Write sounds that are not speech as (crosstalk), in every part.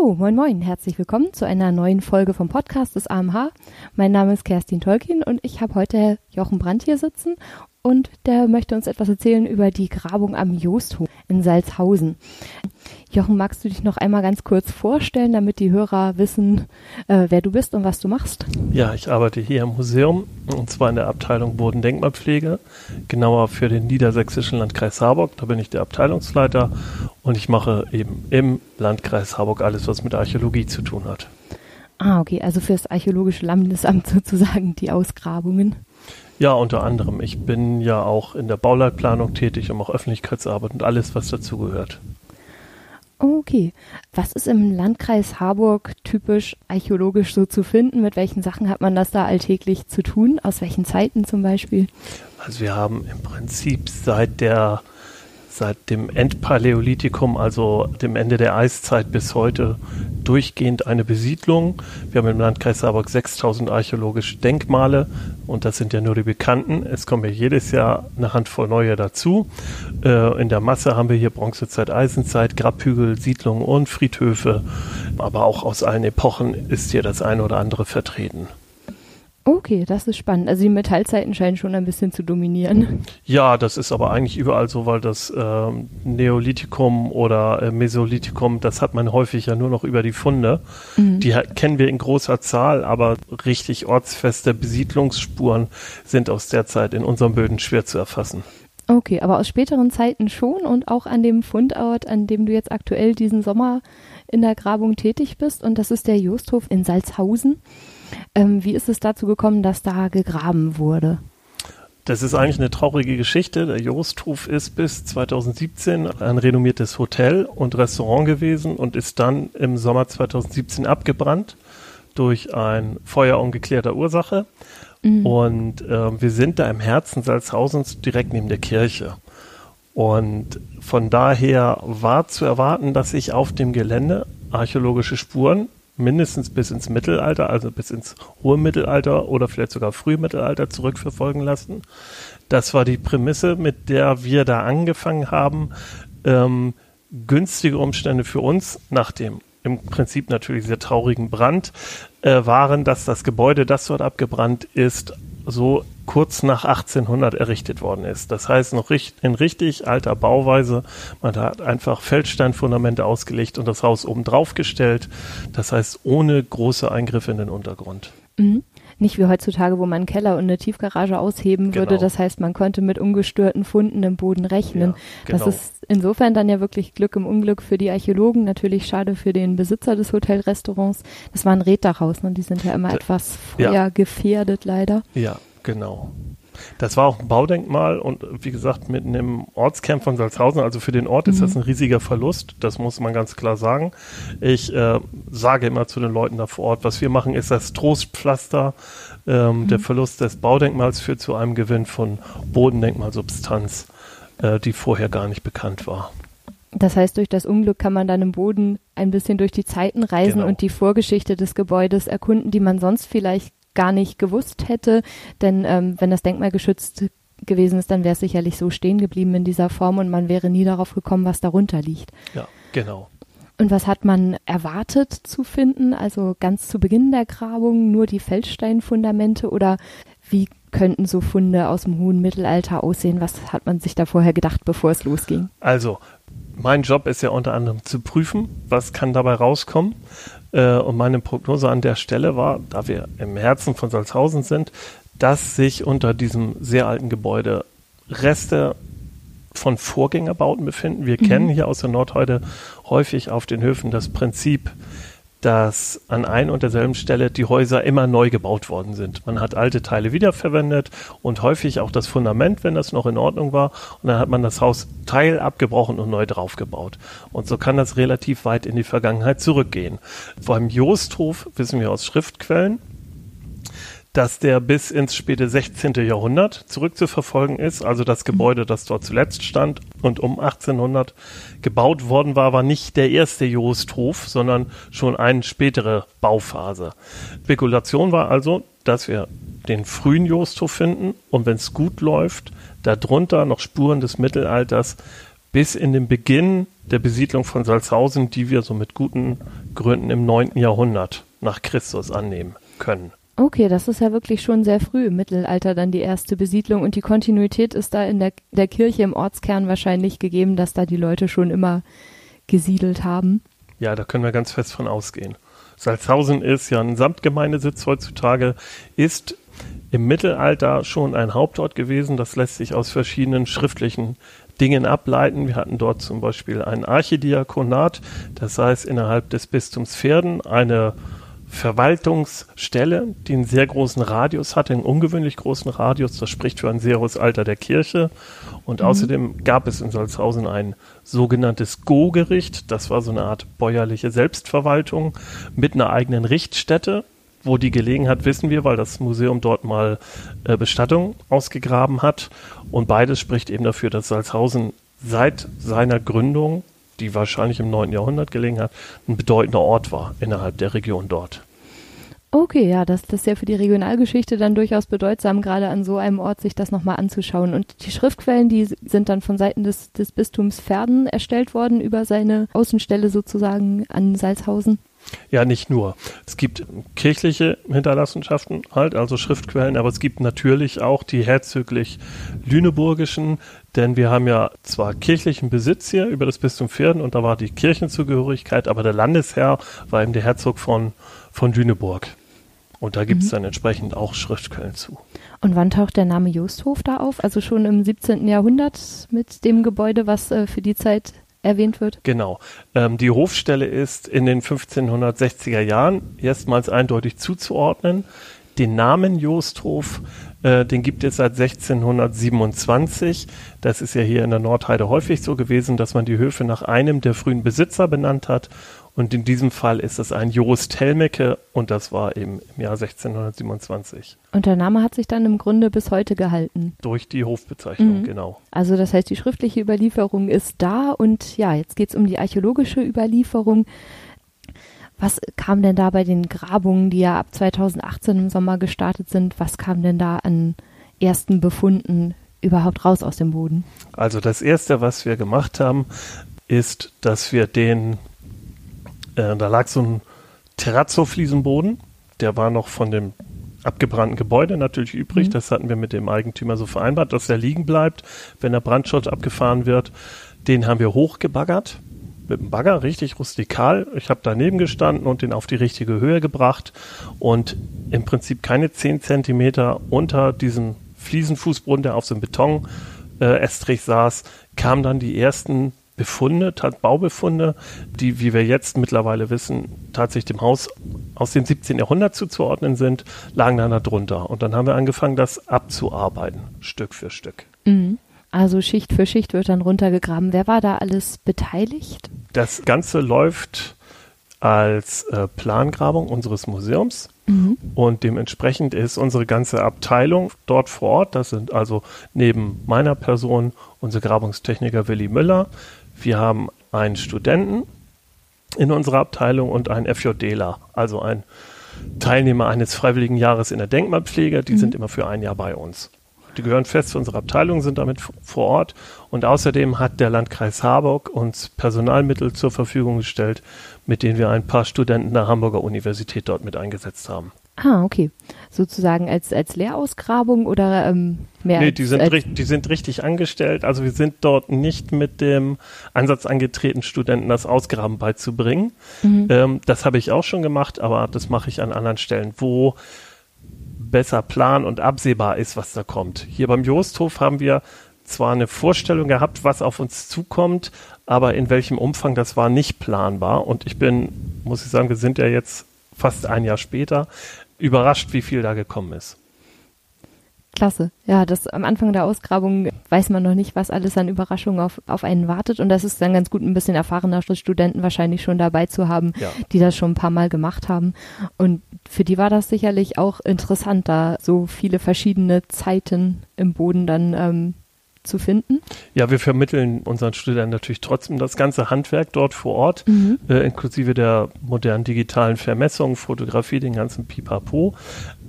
Hallo, moin moin, herzlich willkommen zu einer neuen Folge vom Podcast des AMH. Mein Name ist Kerstin Tolkien und ich habe heute Jochen Brandt hier sitzen und der möchte uns etwas erzählen über die Grabung am Joosthof in Salzhausen. Jochen, magst du dich noch einmal ganz kurz vorstellen, damit die Hörer wissen, äh, wer du bist und was du machst? Ja, ich arbeite hier im Museum und zwar in der Abteilung Bodendenkmalpflege, genauer für den niedersächsischen Landkreis Harburg. Da bin ich der Abteilungsleiter und ich mache eben im Landkreis Harburg alles, was mit Archäologie zu tun hat. Ah, okay, also für das Archäologische Landesamt (laughs) sozusagen die Ausgrabungen. Ja, unter anderem. Ich bin ja auch in der Bauleitplanung tätig und auch Öffentlichkeitsarbeit und alles, was dazugehört. Okay. Was ist im Landkreis Harburg typisch archäologisch so zu finden? Mit welchen Sachen hat man das da alltäglich zu tun? Aus welchen Zeiten zum Beispiel? Also wir haben im Prinzip seit der seit dem Endpaläolithikum, also dem Ende der Eiszeit bis heute, durchgehend eine Besiedlung. Wir haben im Landkreis Saarburg 6000 archäologische Denkmale und das sind ja nur die bekannten. Es kommen ja jedes Jahr eine Handvoll neue dazu. Äh, in der Masse haben wir hier Bronzezeit, Eisenzeit, Grabhügel, Siedlungen und Friedhöfe, aber auch aus allen Epochen ist hier das eine oder andere vertreten. Okay, das ist spannend. Also die Metallzeiten scheinen schon ein bisschen zu dominieren. Ja, das ist aber eigentlich überall so, weil das äh, Neolithikum oder äh, Mesolithikum, das hat man häufig ja nur noch über die Funde. Mhm. Die kennen wir in großer Zahl, aber richtig ortsfeste Besiedlungsspuren sind aus der Zeit in unseren Böden schwer zu erfassen. Okay, aber aus späteren Zeiten schon und auch an dem Fundort, an dem du jetzt aktuell diesen Sommer in der Grabung tätig bist. Und das ist der Josthof in Salzhausen. Ähm, wie ist es dazu gekommen, dass da gegraben wurde? Das ist eigentlich eine traurige Geschichte. Der Josthof ist bis 2017 ein renommiertes Hotel und Restaurant gewesen und ist dann im Sommer 2017 abgebrannt durch ein Feuer ungeklärter Ursache. Mhm. Und äh, wir sind da im Herzen Salzhausens direkt neben der Kirche. Und von daher war zu erwarten, dass sich auf dem Gelände archäologische Spuren mindestens bis ins Mittelalter, also bis ins hohe Mittelalter oder vielleicht sogar Frühmittelalter zurückverfolgen lassen. Das war die Prämisse, mit der wir da angefangen haben. Ähm, günstige Umstände für uns nach dem im Prinzip natürlich sehr traurigen Brand äh, waren, dass das Gebäude, das dort abgebrannt ist, so kurz nach 1800 errichtet worden ist. Das heißt noch in richtig alter Bauweise. Man hat einfach Feldsteinfundamente ausgelegt und das Haus oben drauf gestellt. Das heißt ohne große Eingriffe in den Untergrund. Mhm. Nicht wie heutzutage, wo man einen Keller und eine Tiefgarage ausheben genau. würde. Das heißt, man konnte mit ungestörten Funden im Boden rechnen. Ja, genau. Das ist insofern dann ja wirklich Glück im Unglück für die Archäologen. Natürlich schade für den Besitzer des Hotelrestaurants. Das war ein Reddachhaus, ne? die sind ja immer D etwas feuergefährdet ja. leider. Ja, Genau. Das war auch ein Baudenkmal und wie gesagt, mitten im Ortskern von Salzhausen, also für den Ort ist mhm. das ein riesiger Verlust, das muss man ganz klar sagen. Ich äh, sage immer zu den Leuten da vor Ort, was wir machen, ist das Trostpflaster. Ähm, mhm. Der Verlust des Baudenkmals führt zu einem Gewinn von Bodendenkmalsubstanz, äh, die vorher gar nicht bekannt war. Das heißt, durch das Unglück kann man dann im Boden ein bisschen durch die Zeiten reisen genau. und die Vorgeschichte des Gebäudes erkunden, die man sonst vielleicht gar nicht gewusst hätte. Denn ähm, wenn das Denkmal geschützt gewesen ist, dann wäre es sicherlich so stehen geblieben in dieser Form und man wäre nie darauf gekommen, was darunter liegt. Ja, genau. Und was hat man erwartet zu finden? Also ganz zu Beginn der Grabung nur die Feldsteinfundamente oder wie könnten so Funde aus dem hohen Mittelalter aussehen? Was hat man sich da vorher gedacht, bevor es losging? Also, mein Job ist ja unter anderem zu prüfen, was kann dabei rauskommen. Äh, und meine Prognose an der Stelle war, da wir im Herzen von Salzhausen sind, dass sich unter diesem sehr alten Gebäude Reste von Vorgängerbauten befinden. Wir mhm. kennen hier aus der Nordheide häufig auf den Höfen das Prinzip, dass an ein und derselben Stelle die Häuser immer neu gebaut worden sind. Man hat alte Teile wiederverwendet und häufig auch das Fundament, wenn das noch in Ordnung war. Und dann hat man das Haus Teil abgebrochen und neu draufgebaut. Und so kann das relativ weit in die Vergangenheit zurückgehen. Beim Josthof wissen wir aus Schriftquellen, dass der bis ins späte 16. Jahrhundert zurückzuverfolgen ist. Also das Gebäude, das dort zuletzt stand und um 1800 gebaut worden war, war nicht der erste Josthof, sondern schon eine spätere Bauphase. Spekulation war also, dass wir den frühen Josthof finden und wenn es gut läuft, darunter noch Spuren des Mittelalters bis in den Beginn der Besiedlung von Salzhausen, die wir so mit guten Gründen im 9. Jahrhundert nach Christus annehmen können. Okay, das ist ja wirklich schon sehr früh im Mittelalter dann die erste Besiedlung und die Kontinuität ist da in der, der Kirche im Ortskern wahrscheinlich gegeben, dass da die Leute schon immer gesiedelt haben. Ja, da können wir ganz fest von ausgehen. Salzhausen ist ja ein Samtgemeindesitz heutzutage, ist im Mittelalter schon ein Hauptort gewesen. Das lässt sich aus verschiedenen schriftlichen Dingen ableiten. Wir hatten dort zum Beispiel ein Archidiakonat, das heißt innerhalb des Bistums Pferden eine Verwaltungsstelle, die einen sehr großen Radius hatte, einen ungewöhnlich großen Radius. Das spricht für ein sehr hohes Alter der Kirche. Und mhm. außerdem gab es in Salzhausen ein sogenanntes Go-Gericht. Das war so eine Art bäuerliche Selbstverwaltung mit einer eigenen Richtstätte. Wo die gelegen hat, wissen wir, weil das Museum dort mal äh, Bestattung ausgegraben hat. Und beides spricht eben dafür, dass Salzhausen seit seiner Gründung die wahrscheinlich im 9. Jahrhundert gelegen hat, ein bedeutender Ort war innerhalb der Region dort. Okay, ja, das, das ist ja für die Regionalgeschichte dann durchaus bedeutsam, gerade an so einem Ort sich das nochmal anzuschauen. Und die Schriftquellen, die sind dann von Seiten des, des Bistums Verden erstellt worden über seine Außenstelle sozusagen an Salzhausen. Ja, nicht nur. Es gibt kirchliche Hinterlassenschaften halt, also Schriftquellen, aber es gibt natürlich auch die herzöglich lüneburgischen, denn wir haben ja zwar kirchlichen Besitz hier über das Bistum Pferden und da war die Kirchenzugehörigkeit, aber der Landesherr war eben der Herzog von, von Lüneburg. Und da gibt es mhm. dann entsprechend auch Schriftquellen zu. Und wann taucht der Name Justhof da auf? Also schon im 17. Jahrhundert mit dem Gebäude, was äh, für die Zeit erwähnt wird? Genau. Ähm, die Hofstelle ist in den 1560er Jahren erstmals eindeutig zuzuordnen. Den Namen Josthof, äh, den gibt es seit 1627. Das ist ja hier in der Nordheide häufig so gewesen, dass man die Höfe nach einem der frühen Besitzer benannt hat. Und in diesem Fall ist es ein Jost Helmecke und das war eben im Jahr 1627. Und der Name hat sich dann im Grunde bis heute gehalten. Durch die Hofbezeichnung, mhm. genau. Also das heißt, die schriftliche Überlieferung ist da und ja, jetzt geht es um die archäologische Überlieferung. Was kam denn da bei den Grabungen, die ja ab 2018 im Sommer gestartet sind, was kam denn da an ersten Befunden überhaupt raus aus dem Boden? Also das Erste, was wir gemacht haben, ist, dass wir den äh, da lag so ein Terrazzo-Fliesenboden, der war noch von dem abgebrannten Gebäude natürlich übrig. Mhm. Das hatten wir mit dem Eigentümer so vereinbart, dass der liegen bleibt, wenn der Brandschutz abgefahren wird. Den haben wir hochgebaggert mit dem Bagger, richtig rustikal. Ich habe daneben gestanden und den auf die richtige Höhe gebracht und im Prinzip keine zehn Zentimeter unter diesem Fliesenfußboden, der auf einem Beton äh, saß, kamen dann die ersten Befunde, Baubefunde, die, wie wir jetzt mittlerweile wissen, tatsächlich dem Haus aus dem 17. Jahrhundert zuzuordnen sind, lagen dann da drunter. Und dann haben wir angefangen, das abzuarbeiten, Stück für Stück. Mhm. Also Schicht für Schicht wird dann runtergegraben. Wer war da alles beteiligt? Das Ganze läuft als äh, Plangrabung unseres Museums. Mhm. Und dementsprechend ist unsere ganze Abteilung dort vor Ort. Das sind also neben meiner Person unser Grabungstechniker Willi Müller, wir haben einen Studenten in unserer Abteilung und einen FJDler, also ein Teilnehmer eines freiwilligen Jahres in der Denkmalpflege. Die mhm. sind immer für ein Jahr bei uns. Die gehören fest zu unserer Abteilung, sind damit vor Ort. Und außerdem hat der Landkreis Harburg uns Personalmittel zur Verfügung gestellt, mit denen wir ein paar Studenten der Hamburger Universität dort mit eingesetzt haben. Ah, okay. Sozusagen als, als Lehrausgrabung oder ähm, mehr? Nee, als, die, sind als die sind richtig angestellt. Also wir sind dort nicht mit dem Ansatz angetreten, Studenten das Ausgraben beizubringen. Mhm. Ähm, das habe ich auch schon gemacht, aber das mache ich an anderen Stellen, wo besser plan und absehbar ist, was da kommt. Hier beim Josthof haben wir zwar eine Vorstellung gehabt, was auf uns zukommt, aber in welchem Umfang das war nicht planbar. Und ich bin, muss ich sagen, wir sind ja jetzt fast ein Jahr später, überrascht, wie viel da gekommen ist. Klasse. Ja, das am Anfang der Ausgrabung weiß man noch nicht, was alles an Überraschungen auf, auf einen wartet. Und das ist dann ganz gut, ein bisschen erfahrener Studenten wahrscheinlich schon dabei zu haben, ja. die das schon ein paar Mal gemacht haben. Und für die war das sicherlich auch interessant, da so viele verschiedene Zeiten im Boden dann ähm, zu finden? Ja, wir vermitteln unseren Studenten natürlich trotzdem das ganze Handwerk dort vor Ort, mhm. äh, inklusive der modernen digitalen Vermessung, Fotografie, den ganzen Pipapo.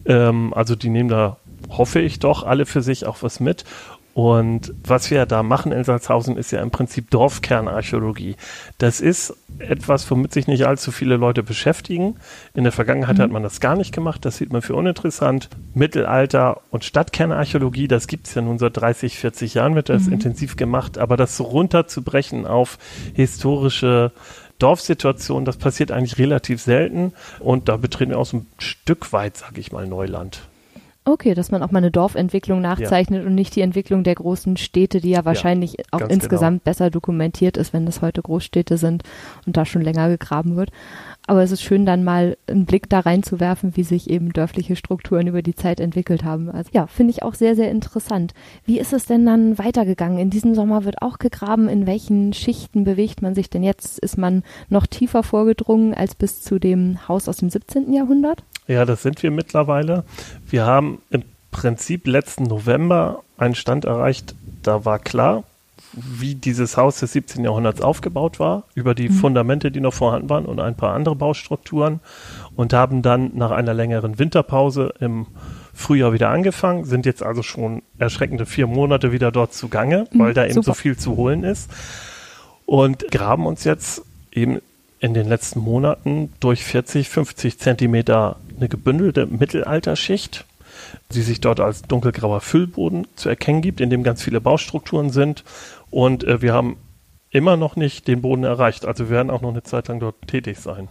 Ähm, also die nehmen da, hoffe ich doch, alle für sich auch was mit. Und was wir da machen in Salzhausen ist ja im Prinzip Dorfkernarchäologie. Das ist etwas, womit sich nicht allzu viele Leute beschäftigen. In der Vergangenheit mhm. hat man das gar nicht gemacht. Das sieht man für uninteressant. Mittelalter und Stadtkernarchäologie, das gibt es ja nun seit 30, 40 Jahren, wird das mhm. intensiv gemacht. Aber das so runterzubrechen auf historische Dorfsituationen, das passiert eigentlich relativ selten. Und da betreten wir auch so ein Stück weit, sage ich mal, Neuland. Okay, dass man auch mal eine Dorfentwicklung nachzeichnet ja. und nicht die Entwicklung der großen Städte, die ja wahrscheinlich ja, auch insgesamt genau. besser dokumentiert ist, wenn das heute Großstädte sind und da schon länger gegraben wird. Aber es ist schön, dann mal einen Blick da reinzuwerfen, wie sich eben dörfliche Strukturen über die Zeit entwickelt haben. Also ja, finde ich auch sehr, sehr interessant. Wie ist es denn dann weitergegangen? In diesem Sommer wird auch gegraben. In welchen Schichten bewegt man sich denn jetzt? Ist man noch tiefer vorgedrungen als bis zu dem Haus aus dem 17. Jahrhundert? Ja, das sind wir mittlerweile. Wir haben im Prinzip letzten November einen Stand erreicht, da war klar, wie dieses Haus des 17. Jahrhunderts aufgebaut war, über die mhm. Fundamente, die noch vorhanden waren und ein paar andere Baustrukturen und haben dann nach einer längeren Winterpause im Frühjahr wieder angefangen, sind jetzt also schon erschreckende vier Monate wieder dort zugange, mhm, weil da eben super. so viel zu holen ist und graben uns jetzt eben in den letzten Monaten durch 40, 50 Zentimeter eine gebündelte Mittelalterschicht, die sich dort als dunkelgrauer Füllboden zu erkennen gibt, in dem ganz viele Baustrukturen sind. Und äh, wir haben immer noch nicht den Boden erreicht. Also wir werden auch noch eine Zeit lang dort tätig sein.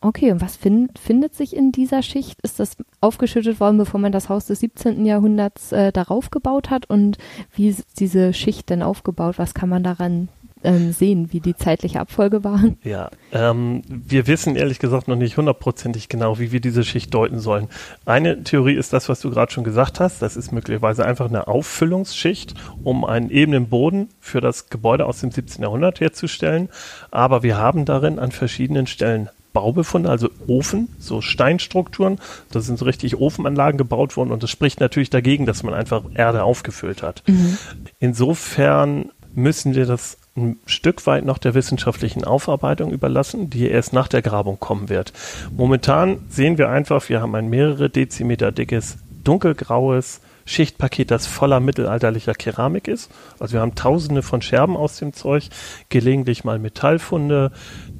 Okay, und was find, findet sich in dieser Schicht? Ist das aufgeschüttet worden, bevor man das Haus des 17. Jahrhunderts äh, darauf gebaut hat? Und wie ist diese Schicht denn aufgebaut? Was kann man daran ähm, sehen, wie die zeitliche Abfolge war? Ja, ähm, wir wissen ehrlich gesagt noch nicht hundertprozentig genau, wie wir diese Schicht deuten sollen. Eine Theorie ist das, was du gerade schon gesagt hast. Das ist möglicherweise einfach eine Auffüllungsschicht, um einen ebenen Boden für das Gebäude aus dem 17. Jahrhundert herzustellen. Aber wir haben darin an verschiedenen Stellen Baubefunde, also Ofen, so Steinstrukturen. Da sind so richtig Ofenanlagen gebaut worden und das spricht natürlich dagegen, dass man einfach Erde aufgefüllt hat. Mhm. Insofern müssen wir das ein Stück weit noch der wissenschaftlichen Aufarbeitung überlassen, die erst nach der Grabung kommen wird. Momentan sehen wir einfach, wir haben ein mehrere Dezimeter dickes, dunkelgraues Schichtpaket, das voller mittelalterlicher Keramik ist. Also wir haben tausende von Scherben aus dem Zeug, gelegentlich mal Metallfunde,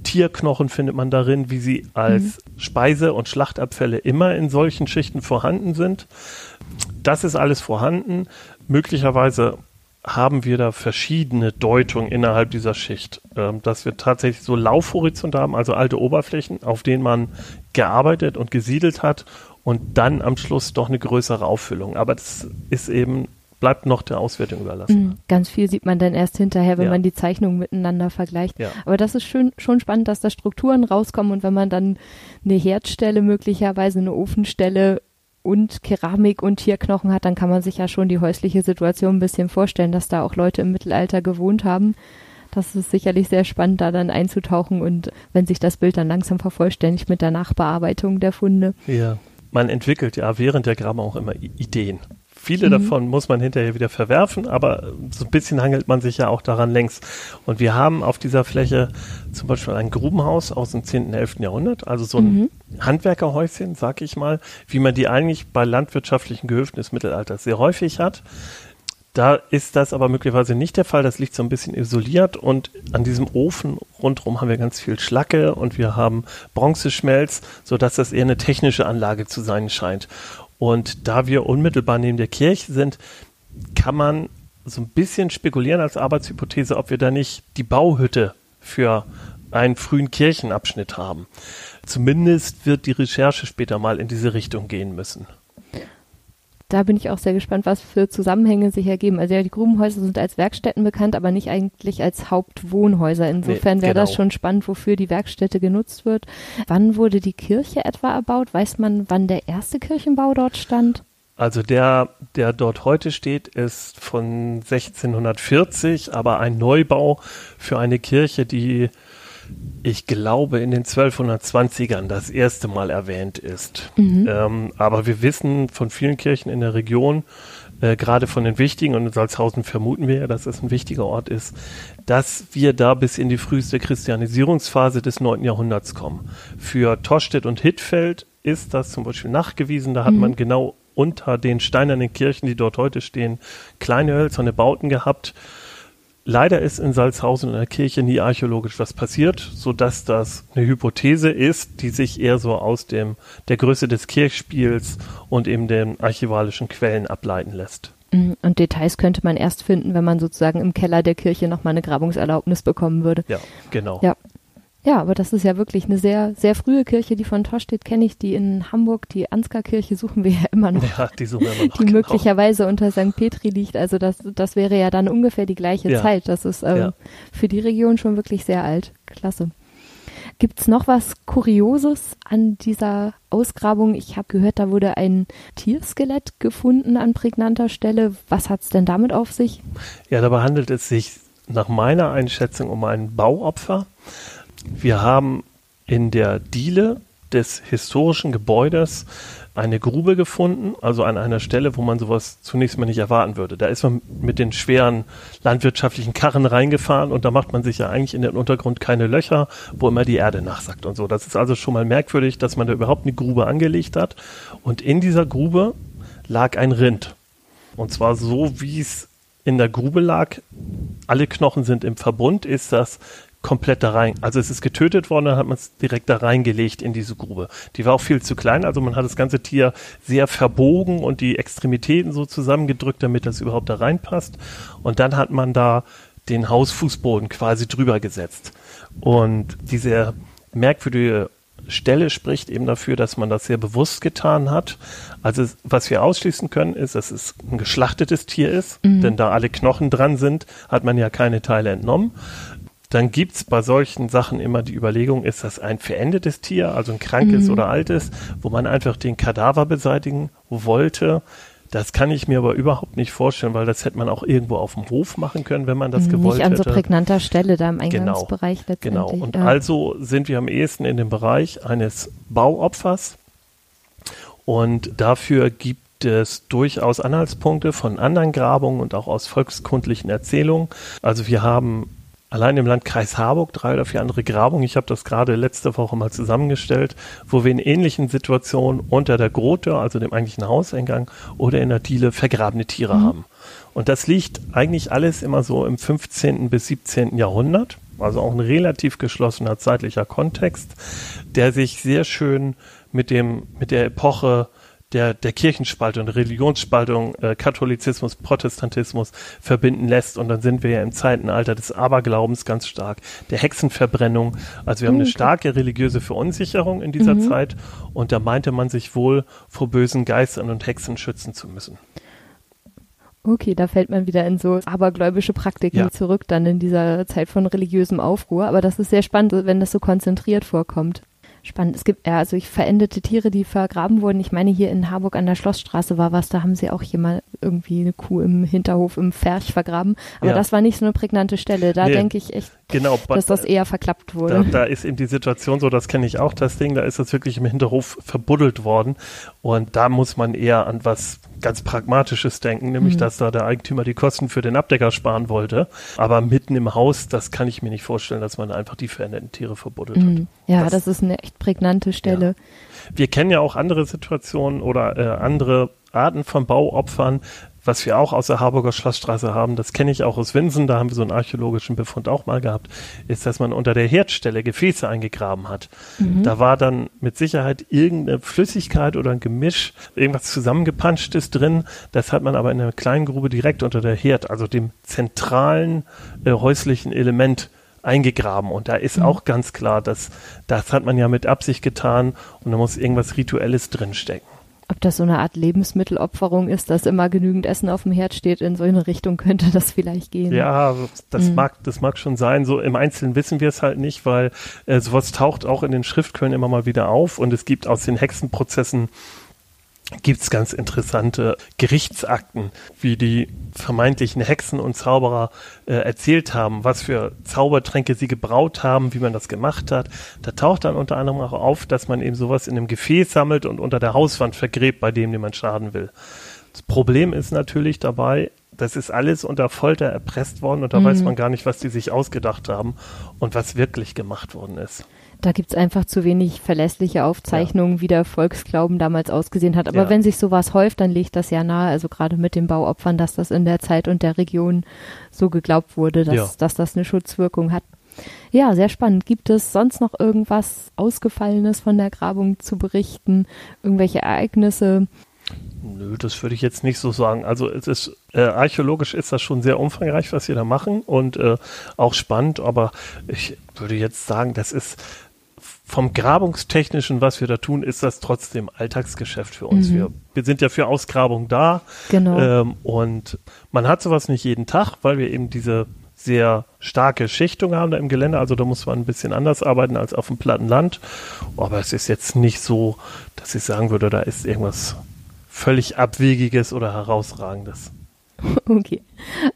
Tierknochen findet man darin, wie sie als mhm. Speise- und Schlachtabfälle immer in solchen Schichten vorhanden sind. Das ist alles vorhanden. Möglicherweise haben wir da verschiedene Deutungen innerhalb dieser Schicht, ähm, dass wir tatsächlich so Laufhorizonte haben, also alte Oberflächen, auf denen man gearbeitet und gesiedelt hat und dann am Schluss doch eine größere Auffüllung. Aber das ist eben bleibt noch der Auswertung überlassen. Mhm, ganz viel sieht man dann erst hinterher, wenn ja. man die Zeichnungen miteinander vergleicht. Ja. Aber das ist schön, schon spannend, dass da Strukturen rauskommen und wenn man dann eine Herdstelle möglicherweise, eine Ofenstelle und Keramik und Tierknochen hat, dann kann man sich ja schon die häusliche Situation ein bisschen vorstellen, dass da auch Leute im Mittelalter gewohnt haben. Das ist sicherlich sehr spannend, da dann einzutauchen und wenn sich das Bild dann langsam vervollständigt mit der Nachbearbeitung der Funde. Ja, man entwickelt ja während der Grabung auch immer Ideen. Viele mhm. davon muss man hinterher wieder verwerfen, aber so ein bisschen hangelt man sich ja auch daran längs. Und wir haben auf dieser Fläche zum Beispiel ein Grubenhaus aus dem 10., 11. Jahrhundert, also so ein mhm. Handwerkerhäuschen, sag ich mal, wie man die eigentlich bei landwirtschaftlichen Gehöften des Mittelalters sehr häufig hat. Da ist das aber möglicherweise nicht der Fall. Das liegt so ein bisschen isoliert und an diesem Ofen rundherum haben wir ganz viel Schlacke und wir haben Bronzeschmelz, sodass das eher eine technische Anlage zu sein scheint. Und da wir unmittelbar neben der Kirche sind, kann man so ein bisschen spekulieren als Arbeitshypothese, ob wir da nicht die Bauhütte für einen frühen Kirchenabschnitt haben. Zumindest wird die Recherche später mal in diese Richtung gehen müssen da bin ich auch sehr gespannt, was für Zusammenhänge sich ergeben. Also ja, die Grubenhäuser sind als Werkstätten bekannt, aber nicht eigentlich als Hauptwohnhäuser. Insofern nee, wäre genau. das schon spannend, wofür die Werkstätte genutzt wird. Wann wurde die Kirche etwa erbaut? Weiß man, wann der erste Kirchenbau dort stand? Also der, der dort heute steht, ist von 1640, aber ein Neubau für eine Kirche, die ich glaube, in den 1220ern das erste Mal erwähnt ist. Mhm. Ähm, aber wir wissen von vielen Kirchen in der Region, äh, gerade von den wichtigen, und in Salzhausen vermuten wir ja, dass es ein wichtiger Ort ist, dass wir da bis in die früheste Christianisierungsphase des 9. Jahrhunderts kommen. Für Tostedt und Hittfeld ist das zum Beispiel nachgewiesen. Da hat mhm. man genau unter den steinernen Kirchen, die dort heute stehen, kleine hölzerne Bauten gehabt. Leider ist in Salzhausen in der Kirche nie archäologisch was passiert, so dass das eine Hypothese ist, die sich eher so aus dem, der Größe des Kirchspiels und eben den archivalischen Quellen ableiten lässt. Mm, und Details könnte man erst finden, wenn man sozusagen im Keller der Kirche nochmal eine Grabungserlaubnis bekommen würde. Ja, genau. Ja. Ja, aber das ist ja wirklich eine sehr, sehr frühe Kirche, die von Tosch steht, kenne ich. Die in Hamburg, die Ansgar-Kirche, suchen wir (laughs) ja immer noch. Ja, die suchen wir immer noch. Die genau. möglicherweise unter St. Petri liegt. Also das, das wäre ja dann ungefähr die gleiche ja. Zeit. Das ist ähm, ja. für die Region schon wirklich sehr alt. Klasse. Gibt's noch was Kurioses an dieser Ausgrabung? Ich habe gehört, da wurde ein Tierskelett gefunden an prägnanter Stelle. Was hat's denn damit auf sich? Ja, dabei handelt es sich nach meiner Einschätzung um ein Bauopfer. Wir haben in der Diele des historischen Gebäudes eine Grube gefunden, also an einer Stelle, wo man sowas zunächst mal nicht erwarten würde. Da ist man mit den schweren landwirtschaftlichen Karren reingefahren und da macht man sich ja eigentlich in den Untergrund keine Löcher, wo immer die Erde nachsackt und so. Das ist also schon mal merkwürdig, dass man da überhaupt eine Grube angelegt hat. Und in dieser Grube lag ein Rind. Und zwar so, wie es in der Grube lag. Alle Knochen sind im Verbund, ist das komplett da rein. Also es ist getötet worden, dann hat man es direkt da reingelegt in diese Grube. Die war auch viel zu klein, also man hat das ganze Tier sehr verbogen und die Extremitäten so zusammengedrückt, damit das überhaupt da reinpasst. Und dann hat man da den Hausfußboden quasi drüber gesetzt. Und diese merkwürdige Stelle spricht eben dafür, dass man das sehr bewusst getan hat. Also was wir ausschließen können, ist, dass es ein geschlachtetes Tier ist, mhm. denn da alle Knochen dran sind, hat man ja keine Teile entnommen dann gibt's bei solchen Sachen immer die Überlegung, ist das ein verendetes Tier, also ein krankes mhm. oder altes, wo man einfach den Kadaver beseitigen wollte. Das kann ich mir aber überhaupt nicht vorstellen, weil das hätte man auch irgendwo auf dem Hof machen können, wenn man das mhm, gewollt hätte. Nicht an so prägnanter Stelle da im genau. Eingangsbereich genau, letztendlich. Genau. Und ja. also sind wir am ehesten in dem Bereich eines Bauopfers. Und dafür gibt es durchaus Anhaltspunkte von anderen Grabungen und auch aus volkskundlichen Erzählungen. Also wir haben allein im Landkreis Harburg drei oder vier andere Grabungen. Ich habe das gerade letzte Woche mal zusammengestellt, wo wir in ähnlichen Situationen unter der Grote, also dem eigentlichen Hauseingang oder in der Diele vergrabene Tiere mhm. haben. Und das liegt eigentlich alles immer so im 15. bis 17. Jahrhundert. Also auch ein relativ geschlossener zeitlicher Kontext, der sich sehr schön mit dem, mit der Epoche der, der Kirchenspaltung, Religionsspaltung, äh, Katholizismus, Protestantismus verbinden lässt. Und dann sind wir ja im Zeitenalter des Aberglaubens ganz stark, der Hexenverbrennung. Also wir haben eine mhm. starke religiöse Verunsicherung in dieser mhm. Zeit. Und da meinte man sich wohl vor bösen Geistern und Hexen schützen zu müssen. Okay, da fällt man wieder in so abergläubische Praktiken ja. zurück, dann in dieser Zeit von religiösem Aufruhr. Aber das ist sehr spannend, wenn das so konzentriert vorkommt. Spannend. Es gibt ja, also ich verendete Tiere, die vergraben wurden. Ich meine, hier in Harburg an der Schlossstraße war was, da haben sie auch jemand irgendwie eine Kuh im Hinterhof im Ferch vergraben. Aber ja. das war nicht so eine prägnante Stelle. Da nee, denke ich echt, genau, dass das eher verklappt wurde. Da, da, ist eben die Situation so, das kenne ich auch, das Ding, da ist das wirklich im Hinterhof verbuddelt worden. Und da muss man eher an was ganz Pragmatisches denken, nämlich mhm. dass da der Eigentümer die Kosten für den Abdecker sparen wollte. Aber mitten im Haus, das kann ich mir nicht vorstellen, dass man einfach die veränderten Tiere verbuddelt mhm. hat. Ja, das, das, ist eine echt prägnante Stelle. Ja. Wir kennen ja auch andere Situationen oder äh, andere Arten von Bauopfern, was wir auch aus der Harburger Schlossstraße haben, das kenne ich auch aus Winsen, da haben wir so einen archäologischen Befund auch mal gehabt, ist, dass man unter der Herdstelle Gefäße eingegraben hat. Mhm. Da war dann mit Sicherheit irgendeine Flüssigkeit oder ein Gemisch, irgendwas zusammengepanschtes drin. Das hat man aber in einer kleinen Grube direkt unter der Herd, also dem zentralen äh, häuslichen Element eingegraben. Und da ist mhm. auch ganz klar, dass das hat man ja mit Absicht getan und da muss irgendwas Rituelles drinstecken. Ob das so eine Art Lebensmittelopferung ist, dass immer genügend Essen auf dem Herd steht, in so eine Richtung könnte das vielleicht gehen. Ja, das mhm. mag, das mag schon sein. So im Einzelnen wissen wir es halt nicht, weil äh, sowas taucht auch in den Schriftquellen immer mal wieder auf und es gibt aus den Hexenprozessen gibt's ganz interessante Gerichtsakten, wie die vermeintlichen Hexen und Zauberer äh, erzählt haben, was für Zaubertränke sie gebraut haben, wie man das gemacht hat. Da taucht dann unter anderem auch auf, dass man eben sowas in einem Gefäß sammelt und unter der Hauswand vergräbt, bei dem man schaden will. Das Problem ist natürlich dabei, das ist alles unter Folter erpresst worden und da mhm. weiß man gar nicht, was die sich ausgedacht haben und was wirklich gemacht worden ist. Da gibt es einfach zu wenig verlässliche Aufzeichnungen, ja. wie der Volksglauben damals ausgesehen hat. Aber ja. wenn sich sowas häuft, dann legt das ja nahe, also gerade mit den Bauopfern, dass das in der Zeit und der Region so geglaubt wurde, dass, ja. dass das eine Schutzwirkung hat. Ja, sehr spannend. Gibt es sonst noch irgendwas Ausgefallenes von der Grabung zu berichten? Irgendwelche Ereignisse? Nö, das würde ich jetzt nicht so sagen. Also es ist äh, archäologisch ist das schon sehr umfangreich, was wir da machen und äh, auch spannend, aber ich würde jetzt sagen, das ist vom Grabungstechnischen, was wir da tun, ist das trotzdem Alltagsgeschäft für uns. Mhm. Wir, wir sind ja für Ausgrabung da. Genau. Ähm, und man hat sowas nicht jeden Tag, weil wir eben diese sehr starke Schichtung haben da im Gelände. Also da muss man ein bisschen anders arbeiten als auf dem platten Land. Aber es ist jetzt nicht so, dass ich sagen würde, da ist irgendwas völlig Abwegiges oder Herausragendes. (laughs) Okay.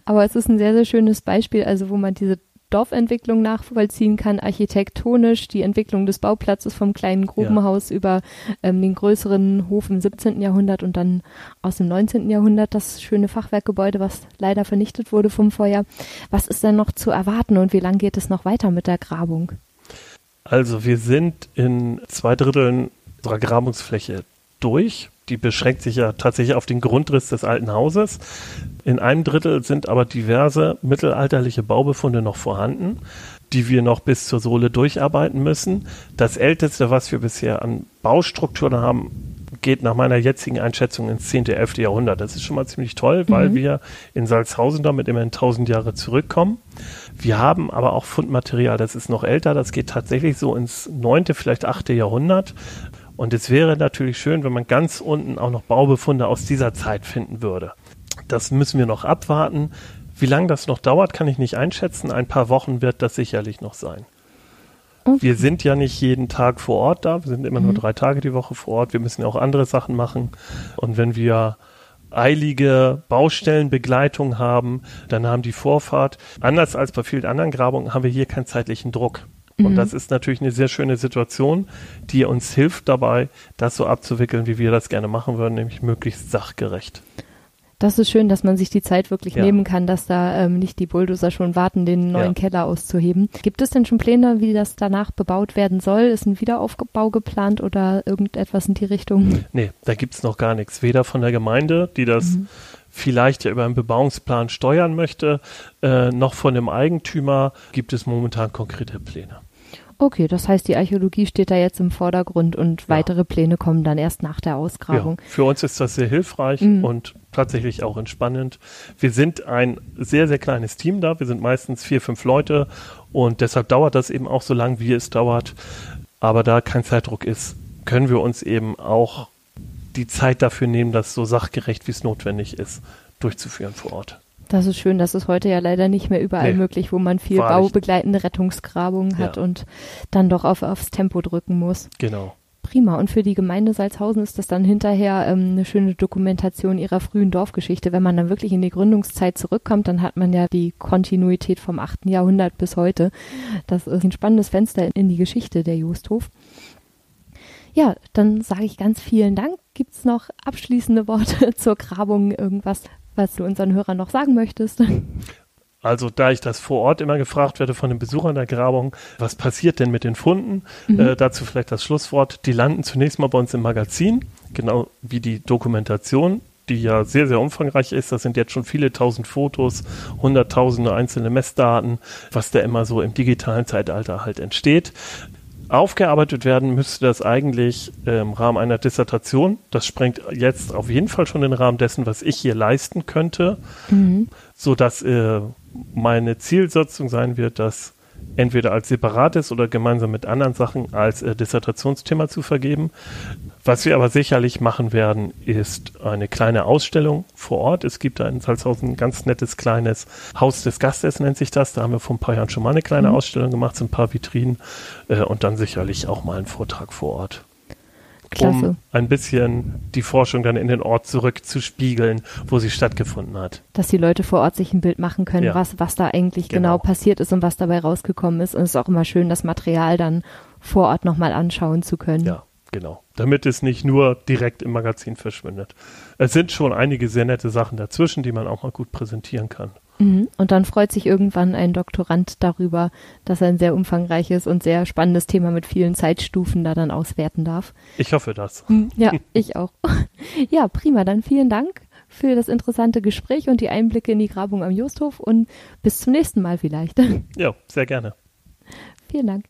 Aber es ist ein sehr, sehr schönes Beispiel, also wo man diese Dorfentwicklung nachvollziehen kann, architektonisch die Entwicklung des Bauplatzes vom kleinen Grubenhaus ja. über ähm, den größeren Hof im 17. Jahrhundert und dann aus dem 19. Jahrhundert das schöne Fachwerkgebäude, was leider vernichtet wurde vom Feuer. Was ist denn noch zu erwarten und wie lange geht es noch weiter mit der Grabung? Also wir sind in zwei Dritteln unserer Grabungsfläche durch die beschränkt sich ja tatsächlich auf den Grundriss des alten Hauses. In einem Drittel sind aber diverse mittelalterliche Baubefunde noch vorhanden, die wir noch bis zur Sohle durcharbeiten müssen. Das älteste, was wir bisher an Baustrukturen haben, geht nach meiner jetzigen Einschätzung ins 10., 11. Jahrhundert. Das ist schon mal ziemlich toll, weil mhm. wir in Salzhausen damit immerhin 1000 Jahre zurückkommen. Wir haben aber auch Fundmaterial, das ist noch älter, das geht tatsächlich so ins 9., vielleicht 8. Jahrhundert. Und es wäre natürlich schön, wenn man ganz unten auch noch Baubefunde aus dieser Zeit finden würde. Das müssen wir noch abwarten. Wie lange das noch dauert, kann ich nicht einschätzen. Ein paar Wochen wird das sicherlich noch sein. Okay. Wir sind ja nicht jeden Tag vor Ort da. Wir sind immer mhm. nur drei Tage die Woche vor Ort. Wir müssen ja auch andere Sachen machen. Und wenn wir eilige Baustellenbegleitung haben, dann haben die Vorfahrt. Anders als bei vielen anderen Grabungen haben wir hier keinen zeitlichen Druck. Und mhm. das ist natürlich eine sehr schöne Situation, die uns hilft dabei, das so abzuwickeln, wie wir das gerne machen würden, nämlich möglichst sachgerecht. Das ist schön, dass man sich die Zeit wirklich ja. nehmen kann, dass da ähm, nicht die Bulldozer schon warten, den neuen ja. Keller auszuheben. Gibt es denn schon Pläne, wie das danach bebaut werden soll? Ist ein Wiederaufbau geplant oder irgendetwas in die Richtung? Nee, da gibt es noch gar nichts. Weder von der Gemeinde, die das mhm vielleicht ja über einen Bebauungsplan steuern möchte, äh, noch von dem Eigentümer gibt es momentan konkrete Pläne. Okay, das heißt, die Archäologie steht da jetzt im Vordergrund und ja. weitere Pläne kommen dann erst nach der Ausgrabung. Ja, für uns ist das sehr hilfreich mhm. und tatsächlich auch entspannend. Wir sind ein sehr, sehr kleines Team da. Wir sind meistens vier, fünf Leute und deshalb dauert das eben auch so lang, wie es dauert. Aber da kein Zeitdruck ist, können wir uns eben auch die Zeit dafür nehmen, das so sachgerecht, wie es notwendig ist, durchzuführen vor Ort. Das ist schön, das ist heute ja leider nicht mehr überall nee, möglich, wo man viel baubegleitende Rettungsgrabungen hat ja. und dann doch auf, aufs Tempo drücken muss. Genau. Prima. Und für die Gemeinde Salzhausen ist das dann hinterher ähm, eine schöne Dokumentation ihrer frühen Dorfgeschichte. Wenn man dann wirklich in die Gründungszeit zurückkommt, dann hat man ja die Kontinuität vom 8. Jahrhundert bis heute. Das ist ein spannendes Fenster in die Geschichte der Justhof. Ja, dann sage ich ganz vielen Dank. Gibt es noch abschließende Worte (laughs) zur Grabung, irgendwas, was du unseren Hörern noch sagen möchtest? (laughs) Also da ich das vor Ort immer gefragt werde von den Besuchern der Grabung, was passiert denn mit den Funden? Mhm. Äh, dazu vielleicht das Schlusswort. Die landen zunächst mal bei uns im Magazin, genau wie die Dokumentation, die ja sehr, sehr umfangreich ist. Das sind jetzt schon viele tausend Fotos, hunderttausende einzelne Messdaten, was da immer so im digitalen Zeitalter halt entsteht. Aufgearbeitet werden müsste das eigentlich im Rahmen einer Dissertation. Das sprengt jetzt auf jeden Fall schon den Rahmen dessen, was ich hier leisten könnte, mhm. so dass äh, meine Zielsetzung sein wird, dass entweder als separates oder gemeinsam mit anderen Sachen als äh, Dissertationsthema zu vergeben. Was wir aber sicherlich machen werden, ist eine kleine Ausstellung vor Ort. Es gibt da in Salzhausen ein ganz nettes kleines Haus des Gastes, nennt sich das. Da haben wir vor ein paar Jahren schon mal eine kleine mhm. Ausstellung gemacht, so ein paar Vitrinen äh, und dann sicherlich auch mal einen Vortrag vor Ort. Klasse. um ein bisschen die Forschung dann in den Ort zurückzuspiegeln, wo sie stattgefunden hat. Dass die Leute vor Ort sich ein Bild machen können, ja. was, was da eigentlich genau. genau. passiert ist und was dabei rausgekommen ist. Und es ist auch immer schön, das Material dann vor Ort nochmal anschauen zu können. Ja, genau. Damit es nicht nur direkt im Magazin verschwindet. Es sind schon einige sehr nette Sachen dazwischen, die man auch mal gut präsentieren kann. Mhm. Und dann freut sich irgendwann ein Doktorand darüber, dass er ein sehr umfangreiches und sehr spannendes Thema mit vielen Zeitstufen da dann auswerten darf. Ich hoffe das. Ja, (laughs) ich auch. (laughs) Ja, prima. Dann vielen Dank für das interessante Gespräch und die Einblicke in die Grabung am Justhof und bis zum nächsten Mal vielleicht. (laughs) Ja, sehr gerne. Vielen Dank.